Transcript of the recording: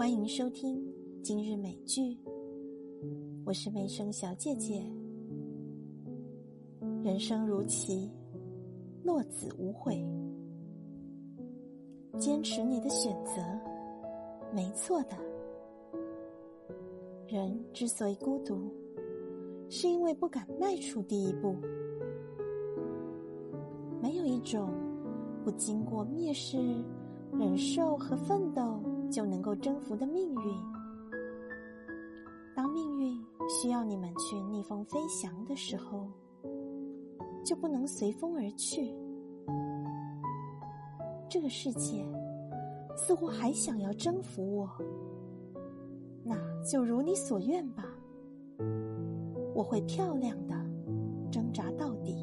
欢迎收听今日美剧，我是美声小姐姐。人生如棋，落子无悔，坚持你的选择，没错的。人之所以孤独，是因为不敢迈出第一步。没有一种不经过蔑视、忍受和奋斗就能够征服的命运。当命运需要你们去逆风飞翔的时候，就不能随风而去。这个世界似乎还想要征服我，那就如你所愿吧。我会漂亮的挣扎到底。